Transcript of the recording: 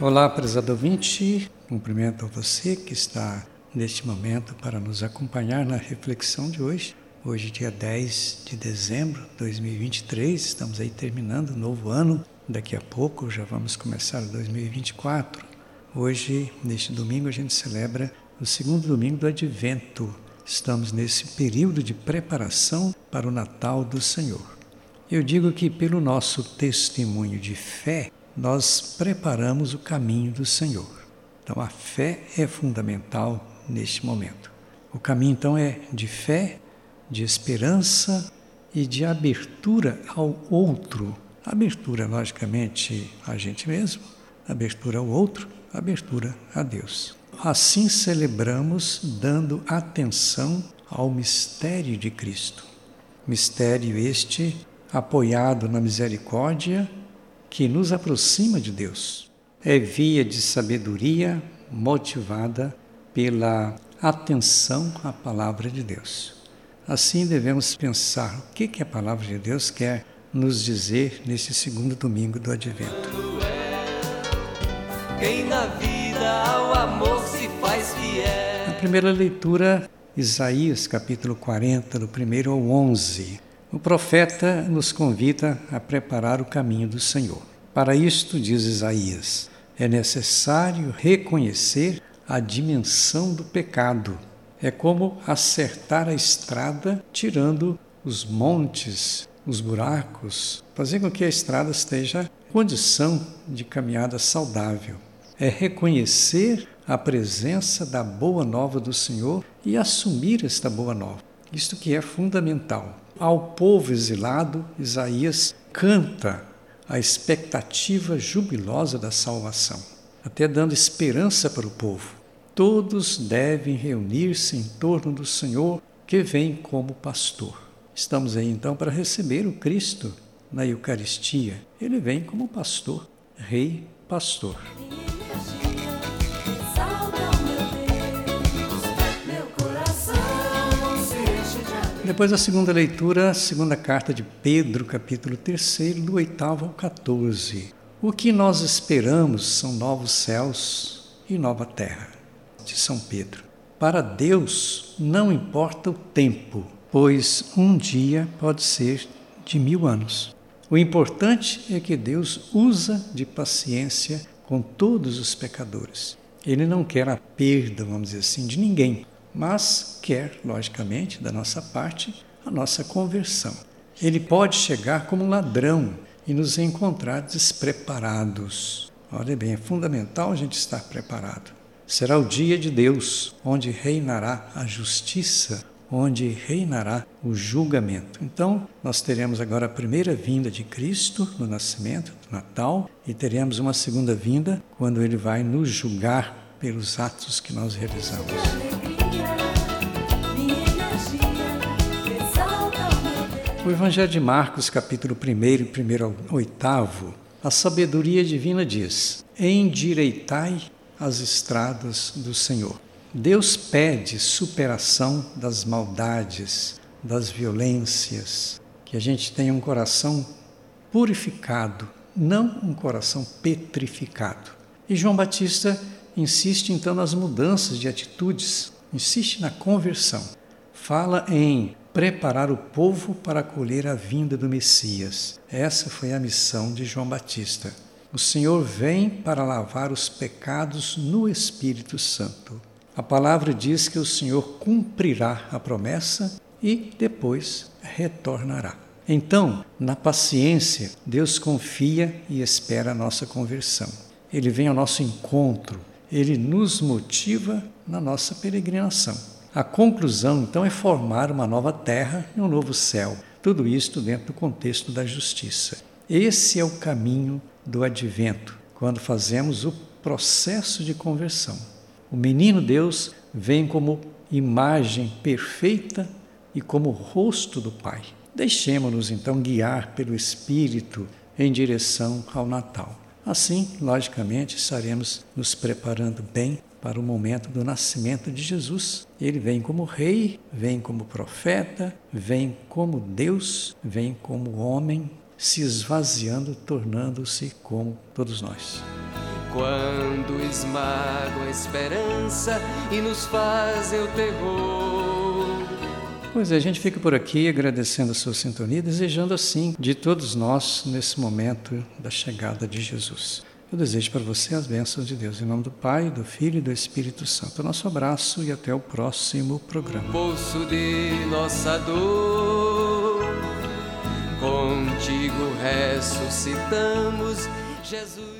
Olá, prezado ouvinte, cumprimento a você que está neste momento para nos acompanhar na reflexão de hoje. Hoje, dia 10 de dezembro de 2023, estamos aí terminando o novo ano. Daqui a pouco já vamos começar 2024. Hoje, neste domingo, a gente celebra o segundo domingo do Advento. Estamos nesse período de preparação para o Natal do Senhor. Eu digo que, pelo nosso testemunho de fé, nós preparamos o caminho do Senhor. Então, a fé é fundamental neste momento. O caminho, então, é de fé, de esperança e de abertura ao outro. Abertura, logicamente, a gente mesmo, abertura ao outro, abertura a Deus. Assim celebramos dando atenção ao mistério de Cristo. Mistério este apoiado na misericórdia que nos aproxima de Deus. É via de sabedoria motivada pela atenção à palavra de Deus. Assim devemos pensar o que, que a palavra de Deus quer nos dizer nesse segundo domingo do Advento. Quem na vida ao amor se faz fiel. Na primeira leitura, Isaías capítulo 40, do 1 ao 11. O profeta nos convida a preparar o caminho do Senhor. Para isto, diz Isaías, é necessário reconhecer a dimensão do pecado. É como acertar a estrada tirando os montes, os buracos, fazer com que a estrada esteja em condição de caminhada saudável. É reconhecer a presença da boa nova do Senhor e assumir esta boa nova. Isto que é fundamental ao povo exilado, Isaías canta a expectativa jubilosa da salvação, até dando esperança para o povo. Todos devem reunir-se em torno do Senhor que vem como pastor. Estamos aí então para receber o Cristo na Eucaristia. Ele vem como pastor, rei pastor. Depois da segunda leitura, segunda carta de Pedro, capítulo 3, do 8 ao 14. O que nós esperamos são novos céus e nova terra. De São Pedro. Para Deus não importa o tempo, pois um dia pode ser de mil anos. O importante é que Deus usa de paciência com todos os pecadores. Ele não quer a perda, vamos dizer assim, de ninguém mas quer, logicamente, da nossa parte, a nossa conversão. Ele pode chegar como um ladrão e nos encontrar despreparados. Olha bem, é fundamental a gente estar preparado. Será o dia de Deus, onde reinará a justiça, onde reinará o julgamento. Então, nós teremos agora a primeira vinda de Cristo no nascimento, no Natal, e teremos uma segunda vinda quando ele vai nos julgar pelos atos que nós realizamos. O Evangelho de Marcos, capítulo 1, 1 ao 8, a sabedoria divina diz: Endireitai as estradas do Senhor. Deus pede superação das maldades, das violências, que a gente tenha um coração purificado, não um coração petrificado. E João Batista insiste então nas mudanças de atitudes, insiste na conversão. Fala em preparar o povo para acolher a vinda do Messias. Essa foi a missão de João Batista. O Senhor vem para lavar os pecados no Espírito Santo. A palavra diz que o Senhor cumprirá a promessa e depois retornará. Então, na paciência, Deus confia e espera a nossa conversão. Ele vem ao nosso encontro, ele nos motiva na nossa peregrinação. A conclusão, então, é formar uma nova terra e um novo céu. Tudo isto dentro do contexto da justiça. Esse é o caminho do advento, quando fazemos o processo de conversão. O menino Deus vem como imagem perfeita e como rosto do Pai. Deixemos-nos então guiar pelo Espírito em direção ao Natal. Assim, logicamente, estaremos nos preparando bem para o momento do nascimento de Jesus. Ele vem como rei, vem como profeta, vem como Deus, vem como homem, se esvaziando, tornando-se como todos nós. quando esmagam a esperança e nos fazem o terror. Pois é, a gente fica por aqui agradecendo a sua sintonia, desejando assim de todos nós nesse momento da chegada de Jesus. Eu desejo para você as bênçãos de Deus. Em nome do Pai, do Filho e do Espírito Santo. Nosso abraço e até o próximo programa. Bolso de nossa dor, contigo ressuscitamos, Jesus.